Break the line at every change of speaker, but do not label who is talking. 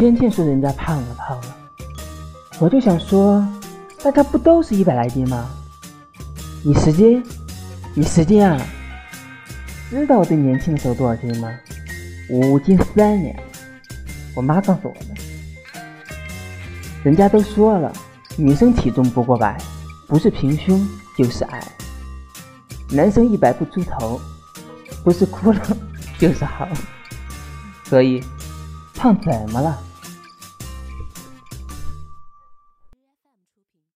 天天说人家胖了胖了，我就想说，大家不都是一百来斤吗？你十斤？你十斤啊？知道我最年轻的时候多少斤吗？五斤三两。我妈告诉我的。人家都说了，女生体重不过百，不是平胸就是矮；男生一百不出头，不是骷髅就是好。所以，胖怎么了？